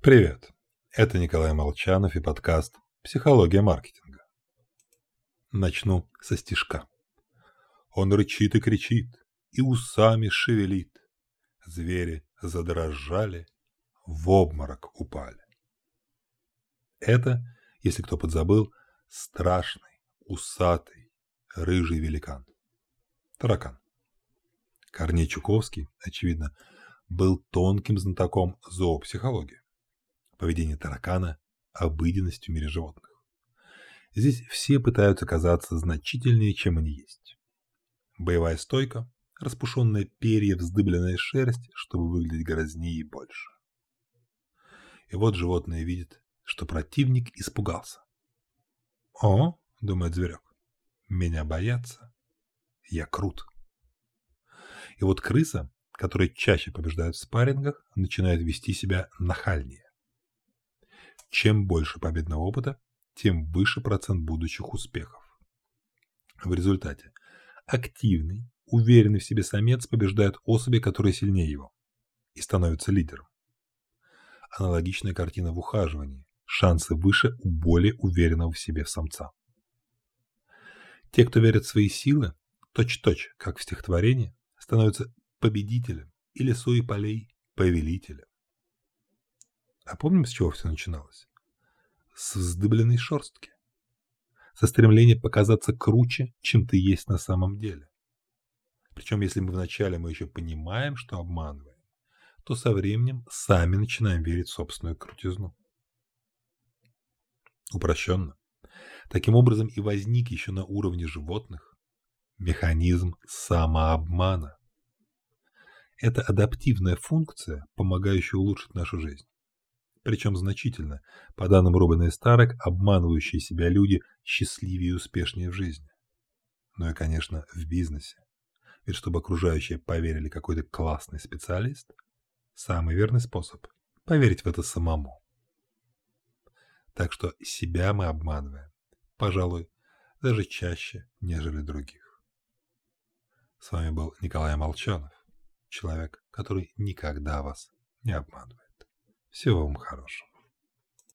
Привет, это Николай Молчанов и подкаст «Психология маркетинга». Начну со стишка. Он рычит и кричит, и усами шевелит. Звери задрожали, в обморок упали. Это, если кто подзабыл, страшный, усатый, рыжий великан. Таракан. Корней Чуковский, очевидно, был тонким знатоком зоопсихологии. Поведение таракана – обыденность в мире животных. Здесь все пытаются казаться значительнее, чем они есть. Боевая стойка, распушенная перья, вздыбленная шерсть, чтобы выглядеть грознее и больше. И вот животное видит, что противник испугался. «О, — думает зверек, — меня боятся. Я крут». И вот крыса, которая чаще побеждает в спаррингах, начинает вести себя нахальнее. Чем больше победного опыта, тем выше процент будущих успехов. В результате активный, уверенный в себе самец побеждает особи, которые сильнее его, и становится лидером. Аналогичная картина в ухаживании. Шансы выше у более уверенного в себе самца. Те, кто верит в свои силы, точь-точь, как в стихотворении, становятся победителем или суи полей повелителем. А помним, с чего все начиналось? С вздыбленной шерстки. Со стремления показаться круче, чем ты есть на самом деле. Причем, если мы вначале мы еще понимаем, что обманываем, то со временем сами начинаем верить в собственную крутизну. Упрощенно. Таким образом и возник еще на уровне животных механизм самообмана. Это адаптивная функция, помогающая улучшить нашу жизнь причем значительно, по данным Робина и Старок, обманывающие себя люди счастливее и успешнее в жизни. Ну и, конечно, в бизнесе. Ведь чтобы окружающие поверили какой-то классный специалист, самый верный способ – поверить в это самому. Так что себя мы обманываем, пожалуй, даже чаще, нежели других. С вами был Николай Молчанов, человек, который никогда вас не обманывает. Всего вам хорошего.